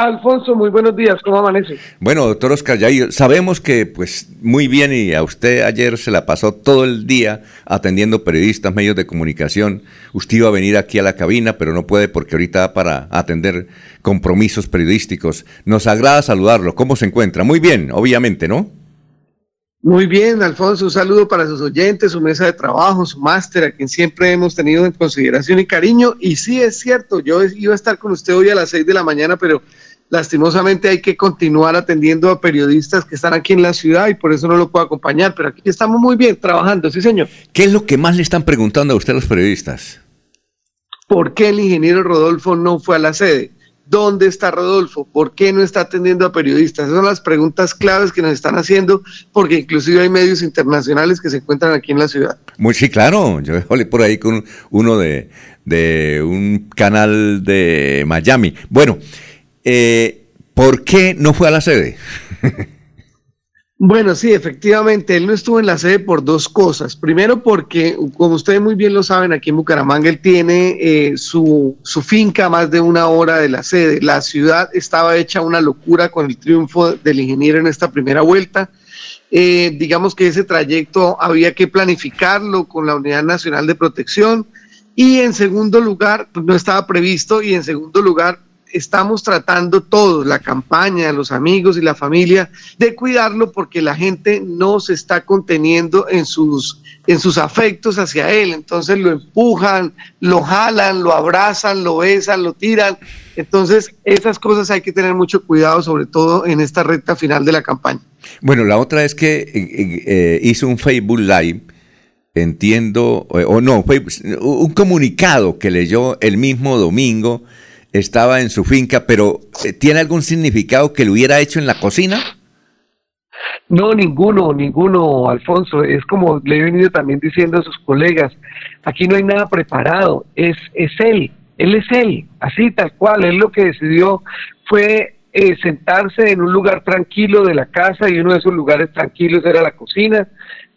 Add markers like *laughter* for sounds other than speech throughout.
Alfonso, muy buenos días, ¿cómo amanece? Bueno, doctor Oscar Yair, sabemos que pues muy bien y a usted ayer se la pasó todo el día atendiendo periodistas, medios de comunicación. Usted iba a venir aquí a la cabina, pero no puede porque ahorita para atender compromisos periodísticos. Nos agrada saludarlo. ¿Cómo se encuentra? Muy bien, obviamente, ¿no? Muy bien, Alfonso, un saludo para sus oyentes, su mesa de trabajo, su máster, a quien siempre hemos tenido en consideración y cariño. Y sí, es cierto, yo iba a estar con usted hoy a las seis de la mañana, pero lastimosamente hay que continuar atendiendo a periodistas que están aquí en la ciudad y por eso no lo puedo acompañar, pero aquí estamos muy bien trabajando, sí señor. ¿Qué es lo que más le están preguntando a usted los periodistas? ¿Por qué el ingeniero Rodolfo no fue a la sede? ¿Dónde está Rodolfo? ¿Por qué no está atendiendo a periodistas? Esas son las preguntas claves que nos están haciendo, porque inclusive hay medios internacionales que se encuentran aquí en la ciudad. Muy, sí, claro. Yo hablé por ahí con uno de, de un canal de Miami. Bueno, eh, ¿por qué no fue a la sede? Bueno, sí, efectivamente, él no estuvo en la sede por dos cosas. Primero porque, como ustedes muy bien lo saben, aquí en Bucaramanga él tiene eh, su, su, finca más de una hora de la sede. La ciudad estaba hecha una locura con el triunfo del ingeniero en esta primera vuelta. Eh, digamos que ese trayecto había que planificarlo con la Unidad Nacional de Protección. Y en segundo lugar, pues no estaba previsto. Y en segundo lugar, estamos tratando todos, la campaña, los amigos y la familia, de cuidarlo porque la gente no se está conteniendo en sus, en sus afectos hacia él. Entonces lo empujan, lo jalan, lo abrazan, lo besan, lo tiran. Entonces esas cosas hay que tener mucho cuidado, sobre todo en esta recta final de la campaña. Bueno, la otra es que eh, hizo un Facebook Live entiendo, eh, o no, un comunicado que leyó el mismo domingo estaba en su finca, pero eh, ¿tiene algún significado que lo hubiera hecho en la cocina? No, ninguno, ninguno, Alfonso. Es como le he venido también diciendo a sus colegas, aquí no hay nada preparado, es, es él, él es él, así tal cual, él lo que decidió fue eh, sentarse en un lugar tranquilo de la casa y uno de esos lugares tranquilos era la cocina,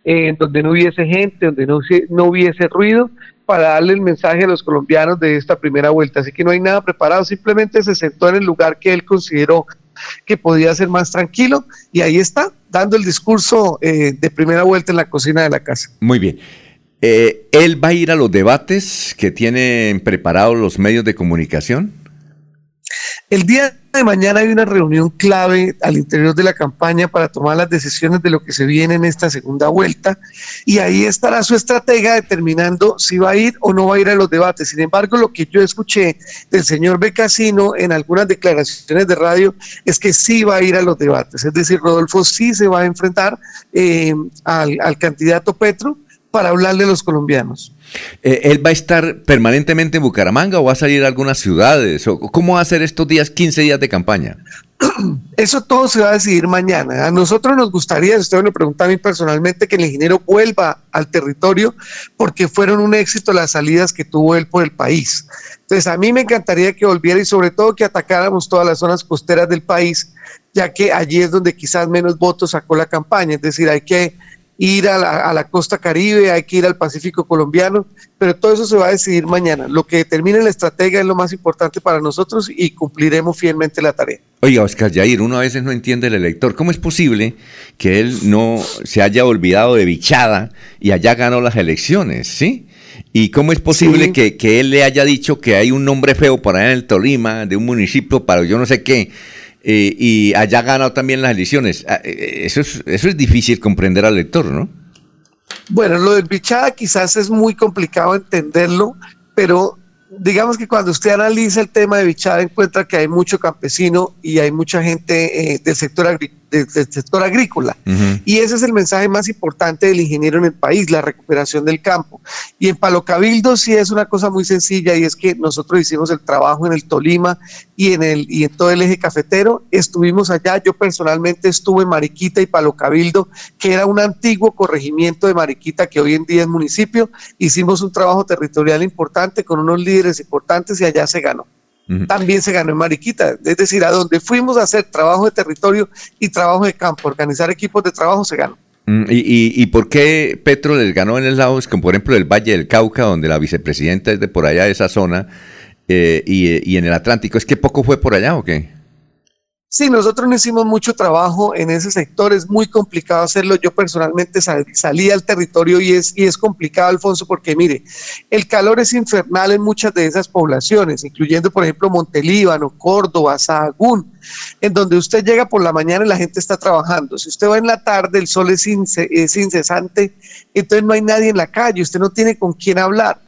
eh, donde no hubiese gente, donde no, no hubiese ruido, para darle el mensaje a los colombianos de esta primera vuelta. Así que no hay nada preparado, simplemente se sentó en el lugar que él consideró que podía ser más tranquilo y ahí está, dando el discurso eh, de primera vuelta en la cocina de la casa. Muy bien. Eh, ¿Él va a ir a los debates que tienen preparados los medios de comunicación? El día de mañana hay una reunión clave al interior de la campaña para tomar las decisiones de lo que se viene en esta segunda vuelta y ahí estará su estratega determinando si va a ir o no va a ir a los debates. Sin embargo, lo que yo escuché del señor Becasino en algunas declaraciones de radio es que sí va a ir a los debates. Es decir, Rodolfo sí se va a enfrentar eh, al, al candidato Petro para hablarle a los colombianos. Eh, ¿Él va a estar permanentemente en Bucaramanga o va a salir a algunas ciudades? ¿O ¿Cómo va a ser estos días, 15 días de campaña? *clears throat* Eso todo se va a decidir mañana. A nosotros nos gustaría, si usted me pregunta a mí personalmente, que el ingeniero vuelva al territorio porque fueron un éxito las salidas que tuvo él por el país. Entonces, a mí me encantaría que volviera y sobre todo que atacáramos todas las zonas costeras del país, ya que allí es donde quizás menos votos sacó la campaña. Es decir, hay que ir a la, costa caribe, hay que ir al Pacífico colombiano, pero todo eso se va a decidir mañana. Lo que determine la estrategia es lo más importante para nosotros y cumpliremos fielmente la tarea. Oiga, Oscar Yair, uno a veces no entiende el elector. ¿Cómo es posible que él no se haya olvidado de Bichada y haya ganado las elecciones? ¿Sí? ¿Y cómo es posible que, que, él le haya dicho que hay un nombre feo por allá en el Tolima, de un municipio para yo no sé qué? Eh, y haya ganado también las elecciones. Ah, eh, eso es, eso es difícil comprender al lector, ¿no? Bueno, lo del Bichada quizás es muy complicado entenderlo, pero digamos que cuando usted analiza el tema de Bichada encuentra que hay mucho campesino y hay mucha gente eh, del sector agrícola del sector agrícola. Y ese es el mensaje más importante del ingeniero en el país, la recuperación del campo. Y en Palo Cabildo sí es una cosa muy sencilla y es que nosotros hicimos el trabajo en el Tolima y en, el, y en todo el eje cafetero. Estuvimos allá, yo personalmente estuve en Mariquita y Palo Cabildo, que era un antiguo corregimiento de Mariquita que hoy en día es municipio. Hicimos un trabajo territorial importante con unos líderes importantes y allá se ganó también se ganó en Mariquita. Es decir, a donde fuimos a hacer trabajo de territorio y trabajo de campo, organizar equipos de trabajo, se ganó. Mm, ¿Y, y, por qué Petro les ganó en el lado, como por ejemplo el Valle del Cauca, donde la vicepresidenta es de por allá de esa zona, eh, y, y, en el Atlántico? ¿Es que poco fue por allá o qué? Sí, nosotros no hicimos mucho trabajo en ese sector, es muy complicado hacerlo. Yo personalmente salí al territorio y es, y es complicado, Alfonso, porque mire, el calor es infernal en muchas de esas poblaciones, incluyendo, por ejemplo, Montelíbano, Córdoba, Sahagún, en donde usted llega por la mañana y la gente está trabajando. Si usted va en la tarde, el sol es, es incesante, entonces no hay nadie en la calle, usted no tiene con quién hablar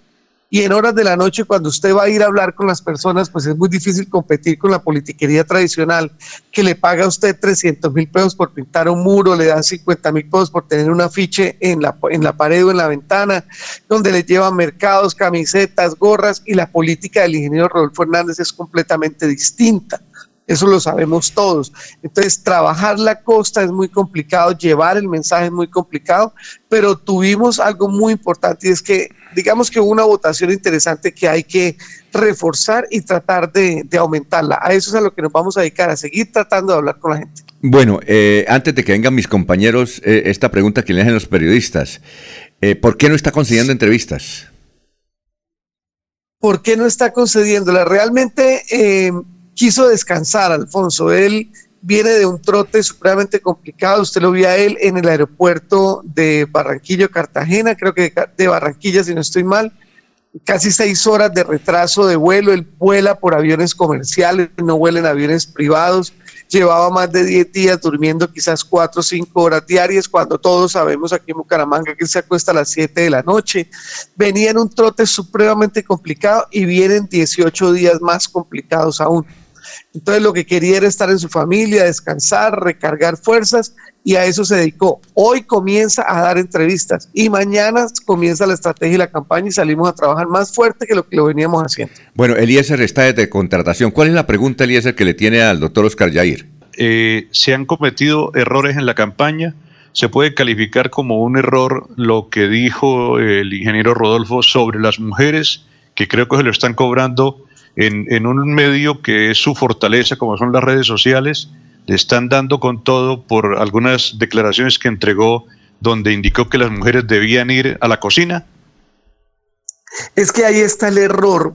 y en horas de la noche cuando usted va a ir a hablar con las personas, pues es muy difícil competir con la politiquería tradicional que le paga a usted 300 mil pesos por pintar un muro, le dan 50 mil pesos por tener un afiche en la, en la pared o en la ventana, donde le llevan mercados, camisetas, gorras y la política del ingeniero Rodolfo Hernández es completamente distinta. Eso lo sabemos todos. Entonces, trabajar la costa es muy complicado, llevar el mensaje es muy complicado, pero tuvimos algo muy importante y es que, digamos que hubo una votación interesante que hay que reforzar y tratar de, aumentarla. A eso es a lo que nos vamos a dedicar, a seguir tratando de hablar con la gente. Bueno, eh, antes de que vengan mis compañeros, eh, esta pregunta que le hacen los periodistas, eh, ¿por qué no está concediendo entrevistas? ¿Por qué no está concediéndola? Realmente quiso descansar, Alfonso. Él viene de un trote supremamente complicado. Usted lo vio a él en el aeropuerto de Barranquillo, Cartagena, creo que de Barranquilla, si no estoy mal. Casi seis horas de retraso de vuelo. Él vuela por aviones comerciales, no vuela en aviones privados. Llevaba más de diez días durmiendo quizás cuatro o cinco horas diarias, cuando todos sabemos aquí en Bucaramanga que se acuesta a las siete de la noche. Venía en un trote supremamente complicado y vienen 18 días más complicados aún. Entonces lo que quería era estar en su familia, descansar, recargar fuerzas y a eso se dedicó. Hoy comienza a dar entrevistas y mañana comienza la estrategia y la campaña y salimos a trabajar más fuerte que lo que lo veníamos haciendo. Bueno, Eliezer está de contratación. ¿Cuál es la pregunta, Eliezer, que le tiene al doctor Oscar Yair? Eh, se han cometido errores en la campaña. Se puede calificar como un error lo que dijo el ingeniero Rodolfo sobre las mujeres, que creo que se lo están cobrando en, un medio que es su fortaleza, como son las redes sociales, le están dando con todo por algunas declaraciones que entregó donde indicó que las mujeres debían ir a la cocina. Es que ahí está el error,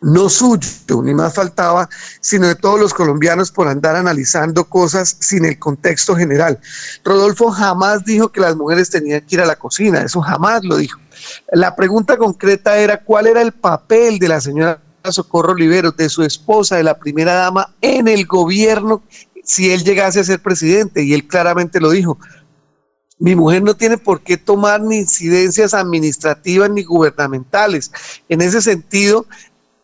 no suyo, ni más faltaba, sino de todos los colombianos por andar analizando cosas sin el contexto general. Rodolfo jamás dijo que las mujeres tenían que ir a la cocina, eso jamás lo dijo. La pregunta concreta era cuál era el papel de la señora Socorro Oliveros, de su esposa, de la primera dama en el gobierno, si él llegase a ser presidente. Y él claramente lo dijo. Mi mujer no tiene por qué tomar ni incidencias administrativas ni gubernamentales. En ese sentido,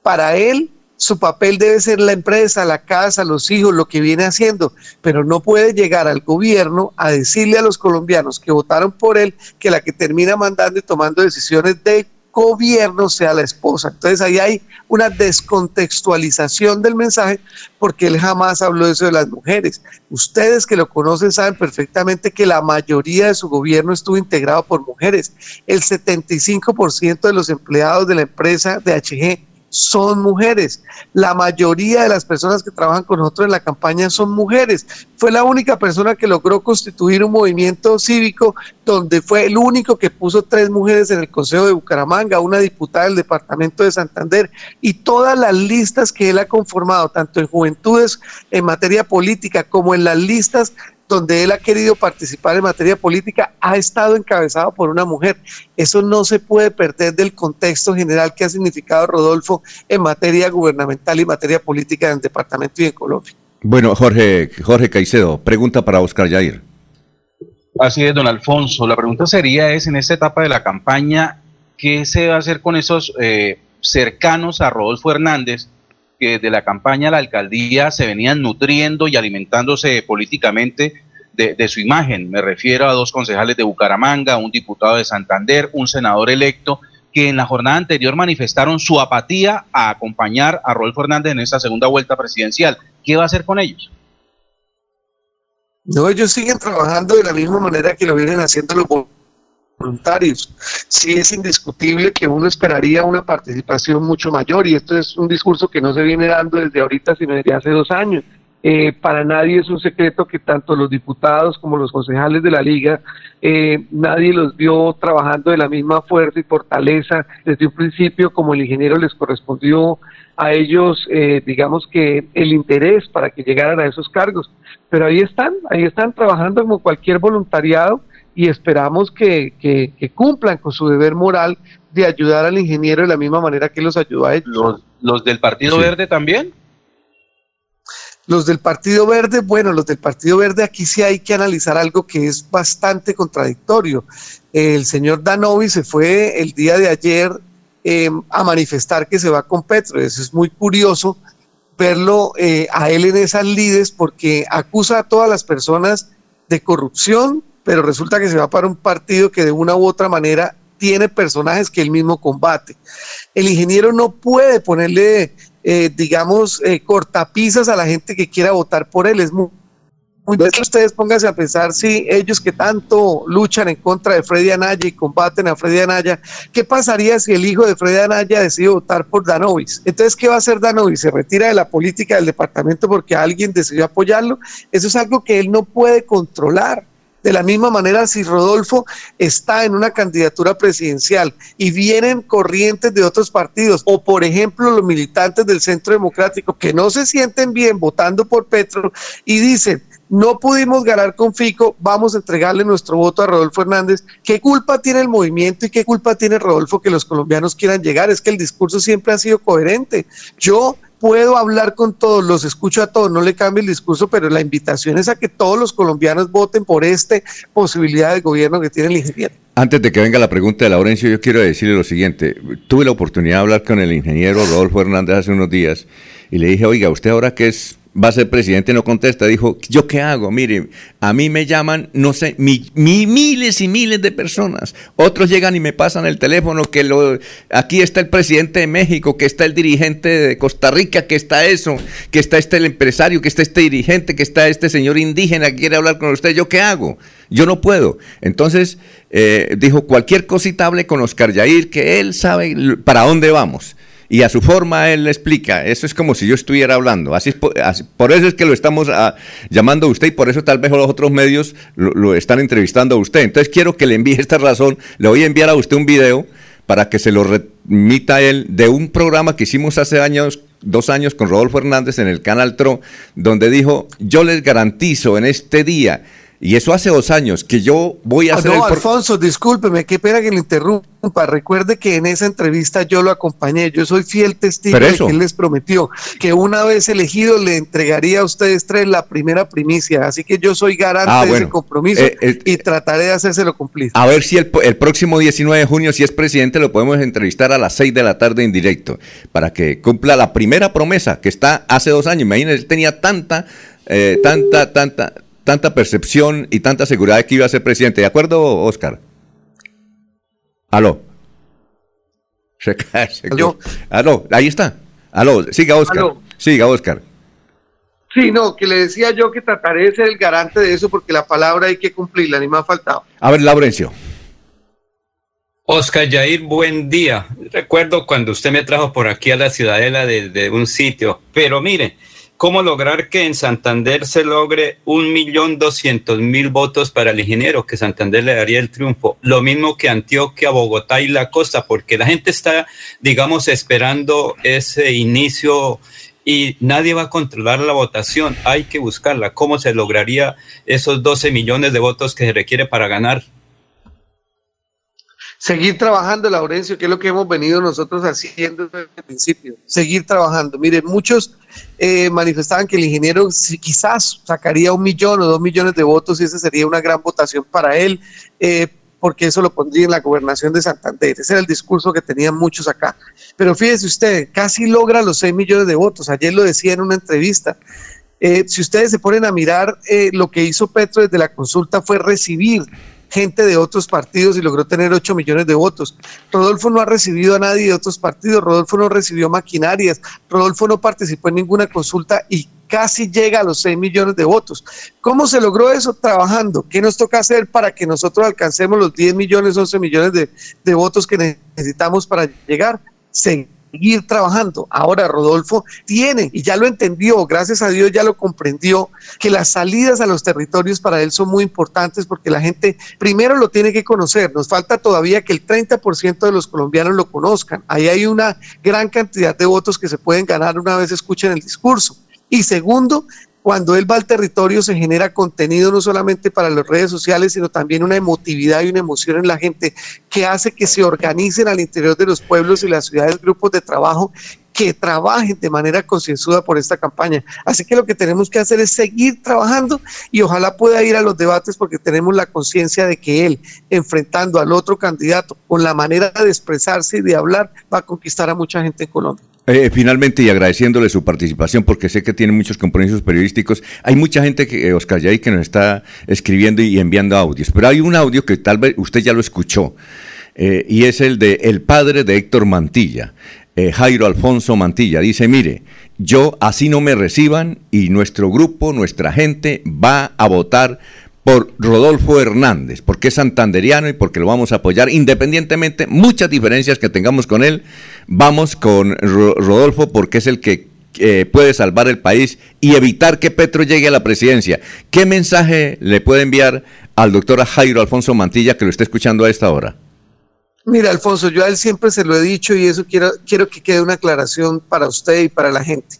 para él, su papel debe ser la empresa, la casa, los hijos, lo que viene haciendo, pero no puede llegar al gobierno a decirle a los colombianos que votaron por él que la que termina mandando y tomando decisiones de gobierno sea la esposa. Entonces ahí hay una descontextualización del mensaje porque él jamás habló de eso de las mujeres. Ustedes que lo conocen saben perfectamente que la mayoría de su gobierno estuvo integrado por mujeres. El 75% de los empleados de la empresa de HG son mujeres. La mayoría de las personas que trabajan con nosotros en la campaña son mujeres. Fue la única persona que logró constituir un movimiento cívico donde fue el único que puso tres mujeres en el Consejo de Bucaramanga, una diputada del Departamento de Santander y todas las listas que él ha conformado, tanto en juventudes en materia política como en las listas donde él ha querido participar en materia política ha estado encabezado por una mujer. Eso no se puede perder del contexto general que ha significado Rodolfo en materia gubernamental y materia política en el departamento y en Colombia. Bueno, Jorge, Jorge Caicedo, pregunta para Oscar Yair. Así es, don Alfonso. La pregunta sería es, en esta etapa de la campaña, ¿qué se va a hacer con esos eh, cercanos a Rodolfo Hernández que desde la campaña la alcaldía se venían nutriendo y alimentándose políticamente de, su imagen. Me refiero a dos concejales de Bucaramanga, un diputado de Santander, un senador electo, que en la jornada anterior manifestaron su apatía a acompañar a Rolfo Hernández en esta segunda vuelta presidencial. ¿Qué va a hacer con ellos? No, ellos siguen trabajando de la misma manera que lo vienen haciendo los voluntarios. Sí es indiscutible que uno esperaría una participación mucho mayor y esto es un discurso que no se viene dando desde ahorita, sino desde hace dos años. Eh, para nadie es un secreto que tanto los diputados como los concejales de la liga, eh, nadie los vio trabajando de la misma fuerza y fortaleza desde un principio como el ingeniero les correspondió a ellos, eh, digamos que el interés para que llegaran a esos cargos. Pero ahí están, ahí están trabajando como cualquier voluntariado y esperamos que, que, cumplan con su deber moral de ayudar al ingeniero de la misma manera que los ayudó a ellos. ¿Los, del Partido Verde también? Los del Partido Verde, bueno, los del Partido Verde aquí sí hay que analizar algo que es bastante contradictorio. El señor Danovi se fue el día de ayer em, a manifestar que se va con Petro. Eso es muy curioso verlo eh, a él en esas lides porque acusa a todas las personas de corrupción, pero resulta que se va para un partido que de una u otra manera tiene personajes que él mismo combate. El ingeniero no puede ponerle eh, digamos, eh, cortapisas a la gente que quiera votar por él. Es muy, muy ustedes pónganse a pensar si ellos que tanto luchan en contra de Freddy Anaya y combaten a Freddy Anaya, ¿qué pasaría si el hijo de Freddy Anaya decide votar por Danovis? Entonces, ¿qué va a hacer Danovis? ¿Se retira de la política del departamento porque alguien decidió apoyarlo? Eso es algo que él no puede controlar. De la misma manera, si Rodolfo está en una candidatura presidencial y vienen corrientes de otros partidos, o por ejemplo los militantes del Centro Democrático que no se sienten bien votando por Petro y dicen, no pudimos ganar con Fico, vamos a entregarle nuestro voto a Rodolfo Hernández. ¿Qué culpa tiene el movimiento y qué culpa tiene Rodolfo que los colombianos quieran llegar? Es que el discurso siempre ha sido coherente. Yo puedo hablar con todos, los escucho a todos, no le cambio el discurso, pero la invitación es a que todos los colombianos voten por esta posibilidad de gobierno que tiene el ingeniero. Antes de que venga la pregunta de Laurencio, yo quiero decirle lo siguiente. Tuve la oportunidad de hablar con el ingeniero Rodolfo Hernández hace unos días y le dije, oiga, usted ahora que es va a ser presidente, no contesta. Dijo, ¿yo qué hago? Mire, a mí me llaman, no sé, miles y miles de personas. Otros llegan y me pasan el teléfono que lo, aquí está el presidente de México, que está el dirigente de Costa Rica, que está eso, que está este el empresario, que está este dirigente, que está este señor indígena que quiere hablar con usted. ¿Yo qué hago? Yo no puedo. Entonces, eh, dijo, cualquier cosita hable con Oscar Yair, que él sabe para dónde vamos y a su forma él le explica. Eso es como si yo estuviera hablando. Así, por eso es que lo estamos ah, llamando a usted y por eso tal vez los otros medios lo, están entrevistando a usted. Entonces quiero que le envíe esta razón. Le voy a enviar a usted un video para que se lo remita él de un programa que hicimos hace años dos años con Rodolfo Hernández en el Canal TRO, donde dijo, yo les garantizo en este día y eso hace dos años que yo voy a ah, hacer. No, Alfonso, discúlpeme, qué pena que le interrumpa. Recuerde que en esa entrevista yo lo acompañé. Yo soy fiel testigo de que él les prometió que una vez elegido le entregaría a ustedes tres la primera primicia. Así que yo soy garante ah, de ese compromiso eh, eh, y trataré de hacérselo cumplir. A ver si el, el, próximo 19 de junio, si es presidente, lo podemos entrevistar a las 6 de la tarde en directo para que cumpla la primera promesa que está hace dos años. Imagínense, él tenía tanta, eh, tanta, tanta tanta percepción y tanta seguridad de que iba a ser presidente. ¿De acuerdo, Oscar? Aló. *laughs* Se cae, Aló, ahí está. Aló, siga Oscar. Siga Oscar. Sí, no, que le decía yo que trataré de ser el garante de eso porque la palabra hay que cumplirla, ni me ha faltado. A ver, Laurencio. Oscar Yair, buen día. Recuerdo cuando usted me trajo por aquí a la ciudadela de, de un sitio, pero mire, ¿Cómo lograr que en Santander se logre un millón doscientos mil votos para el ingeniero, que Santander le daría el triunfo? Lo mismo que Antioquia, Bogotá y la costa, porque la gente está, digamos, esperando ese inicio y nadie va a controlar la votación. Hay que buscarla. ¿Cómo se lograría esos 12 millones de votos que se requiere para ganar? Seguir trabajando, Laurencio, que es lo que hemos venido nosotros haciendo desde el principio, seguir trabajando. Miren, muchos eh, manifestaban que el ingeniero quizás sacaría un millón o dos millones de votos y esa sería una gran votación para él, eh, porque eso lo pondría en la gobernación de Santander. Ese era el discurso que tenían muchos acá. Pero fíjese usted, casi logra los seis millones de votos. Ayer lo decía en una entrevista. Eh, si ustedes se ponen a mirar, lo que hizo Petro desde la consulta fue recibir gente de otros partidos y logró tener 8 millones de votos. Rodolfo no ha recibido a nadie de otros partidos, Rodolfo no recibió maquinarias, Rodolfo no participó en ninguna consulta y casi llega a los 6 millones de votos. ¿Cómo se logró eso? Trabajando. ¿Qué nos toca hacer para que nosotros alcancemos los 10 millones, 11 millones de, votos que necesitamos para llegar? Seguir seguir trabajando. Ahora Rodolfo tiene, y ya lo entendió, gracias a Dios ya lo comprendió, que las salidas a los territorios para él son muy importantes porque la gente primero lo tiene que conocer. Nos falta todavía que el 30% de los colombianos lo conozcan. Ahí hay una gran cantidad de votos que se pueden ganar una vez escuchen el discurso. Y segundo, cuando él va al territorio se genera contenido no solamente para las redes sociales, sino también una emotividad y una emoción en la gente que hace que se organicen al interior de los pueblos y las ciudades grupos de trabajo que trabajen de manera concienzuda por esta campaña. Así que lo que tenemos que hacer es seguir trabajando y ojalá pueda ir a los debates porque tenemos la conciencia de que él, enfrentando al otro candidato con la manera de expresarse y de hablar, va a conquistar a mucha gente en Colombia. Eh, finalmente, y agradeciéndole su participación, porque sé que tiene muchos compromisos periodísticos, hay mucha gente, que, eh, Oscar Yay, que nos está escribiendo y enviando audios, pero hay un audio que tal vez usted ya lo escuchó, eh, y es el de el padre de Héctor Mantilla, Jairo Alfonso Mantilla. Dice, mire, yo así no me reciban y nuestro grupo, nuestra gente va a votar por Rodolfo Hernández, porque es santanderiano y porque lo vamos a apoyar independientemente, muchas diferencias que tengamos con él, vamos con Rodolfo porque es el que eh, puede salvar el país y evitar que Petro llegue a la presidencia. ¿Qué mensaje le puede enviar al doctor Jairo Alfonso Mantilla que lo está escuchando a esta hora? Mira, Alfonso, yo a él siempre se lo he dicho y eso quiero, quiero que quede una aclaración para usted y para la gente.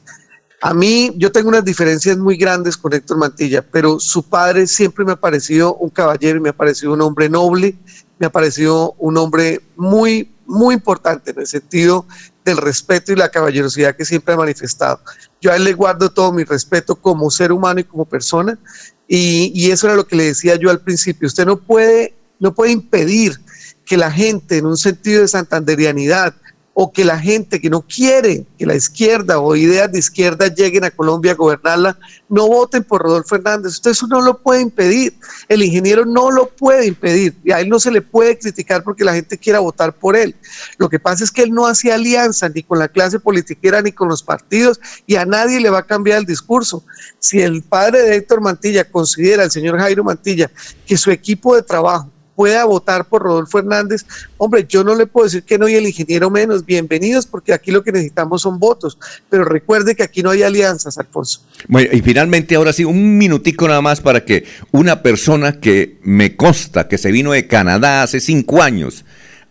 A mí, yo tengo unas diferencias muy grandes con Héctor Mantilla, pero su padre siempre me ha parecido un caballero y me ha parecido un hombre noble, me ha parecido un hombre muy, muy importante en el sentido del respeto y la caballerosidad que siempre ha manifestado. Yo a él le guardo todo mi respeto como ser humano y como persona, y, y eso era lo que le decía yo al principio. Usted no puede, no puede impedir que la gente, en un sentido de santanderianidad, o que la gente que no quiere que la izquierda o ideas de izquierda lleguen a Colombia a gobernarla, no voten por Rodolfo Hernández. Usted eso no lo puede impedir. El ingeniero no lo puede impedir. Y a él no se le puede criticar porque la gente quiera votar por él. Lo que pasa es que él no hace alianza ni con la clase politiquera ni con los partidos y a nadie le va a cambiar el discurso. Si el padre de Héctor Mantilla considera, el señor Jairo Mantilla, que su equipo de trabajo pueda votar por Rodolfo Hernández, hombre, yo no le puedo decir que no y el ingeniero menos, bienvenidos porque aquí lo que necesitamos son votos, pero recuerde que aquí no hay alianzas, Alfonso. Bueno, y finalmente ahora sí, un minutico nada más para que una persona que me consta que se vino de Canadá hace cinco años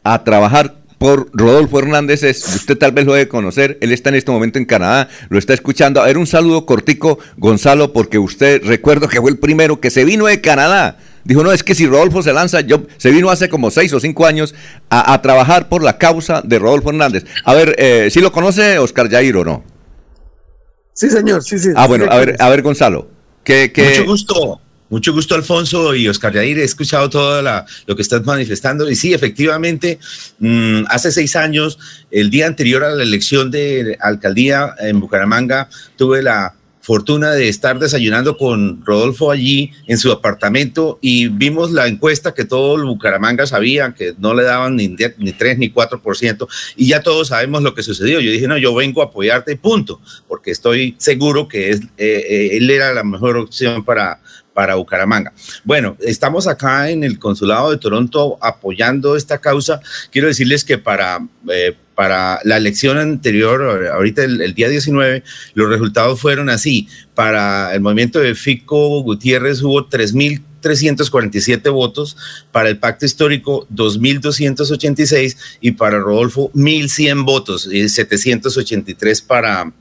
a trabajar por Rodolfo Hernández es, usted tal vez lo debe conocer, él está en este momento en Canadá, lo está escuchando. A ver, un saludo cortico, Gonzalo, porque usted recuerdo que fue el primero que se vino de Canadá Dijo, no, es que si Rodolfo se lanza, yo, se vino hace como seis o cinco años a, trabajar por la causa de Rodolfo Hernández. A ver, eh, ¿sí lo conoce Oscar Jair o no? Sí, señor, sí, sí. Ah, bueno, a ver, a ver, Gonzalo. ¿qué, Mucho gusto. Mucho gusto, Alfonso y Oscar Yair. He escuchado todo lo que estás manifestando. Y sí, efectivamente, mm, hace seis años, el día anterior a la elección de alcaldía en Bucaramanga, tuve la fortuna de estar desayunando con Rodolfo allí en su apartamento y vimos la encuesta que todo el Bucaramanga sabía, que no le daban ni, ni 3 ni 4%, y ya todos sabemos lo que sucedió. Yo dije, no, yo vengo a apoyarte, punto, porque estoy seguro que es, eh, eh, él era la mejor opción para, para Bucaramanga. Bueno, estamos acá en el Consulado de Toronto apoyando esta causa. Quiero decirles que para... Eh, para la elección anterior, ahorita el, día 19, los resultados fueron así. Para el movimiento de Fico Gutiérrez hubo 3.347 votos, para el pacto histórico 2.286 y para Rodolfo 1.100 votos y 783 para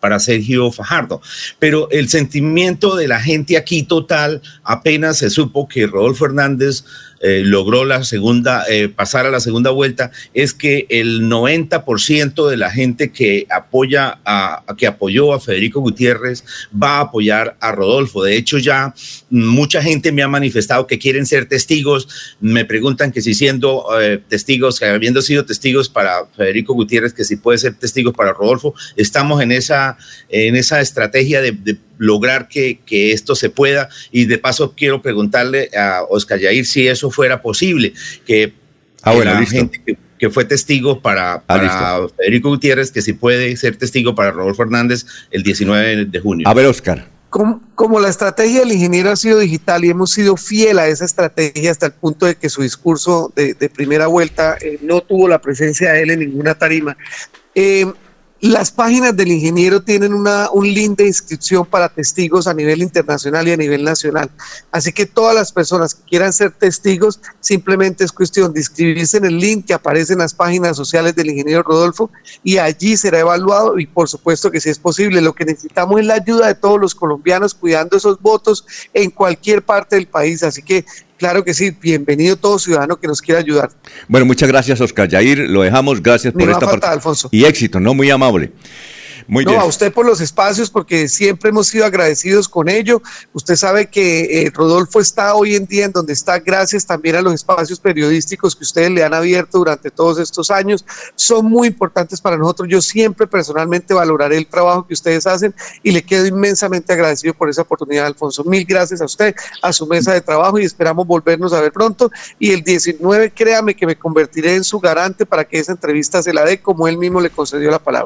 para Sergio Fajardo. Pero el sentimiento de la gente aquí total, apenas se supo que Rodolfo Hernández eh, logró la segunda, eh, pasar a la segunda vuelta, es que el 90% de la gente que apoya a, que apoyó a Federico Gutiérrez va a apoyar a Rodolfo. De hecho, ya mucha gente me ha manifestado que quieren ser testigos. Me preguntan que si siendo eh, testigos, que habiendo sido testigos para Federico Gutiérrez, que si puede ser testigos para Rodolfo, estamos en esa, en esa estrategia de, de lograr que, que, esto se pueda. Y de paso quiero preguntarle a Oscar Yair si eso fuera posible, que, ah, la gente que, fue testigo para, ah, para Federico Gutiérrez, que si puede ser testigo para Rodolfo Hernández el 19 de junio. A ver, Oscar. Como, la estrategia del ingeniero ha sido digital y hemos sido fiel a esa estrategia hasta el punto de que su discurso de, primera vuelta eh, no tuvo la presencia de él en ninguna tarima, Eh, las páginas del ingeniero tienen una, un link de inscripción para testigos a nivel internacional y a nivel nacional. Así que todas las personas que quieran ser testigos, simplemente es cuestión de inscribirse en el link que aparece en las páginas sociales del ingeniero Rodolfo y allí será evaluado y por supuesto que si es posible, lo que necesitamos es la ayuda de todos los colombianos cuidando esos votos en cualquier parte del país. Así que Claro que sí, bienvenido todo ciudadano que nos quiera ayudar. Bueno, muchas gracias, Oscar Yair. Lo dejamos. Gracias por esta parte. Alfonso. Y éxito, ¿no? Muy amable no, a usted por los espacios, porque siempre hemos sido agradecidos con ello. Usted sabe que eh, Rodolfo está hoy en día en donde está gracias también a los espacios periodísticos que ustedes le han abierto durante todos estos años. Son muy importantes para nosotros. Yo siempre personalmente valoraré el trabajo que ustedes hacen y le quedo inmensamente agradecido por esa oportunidad, Alfonso. Mil gracias a usted, a su mesa de trabajo y esperamos volvernos a ver pronto. Y el 19, créame que me convertiré en su garante para que esa entrevista se la dé como él mismo le concedió la palabra.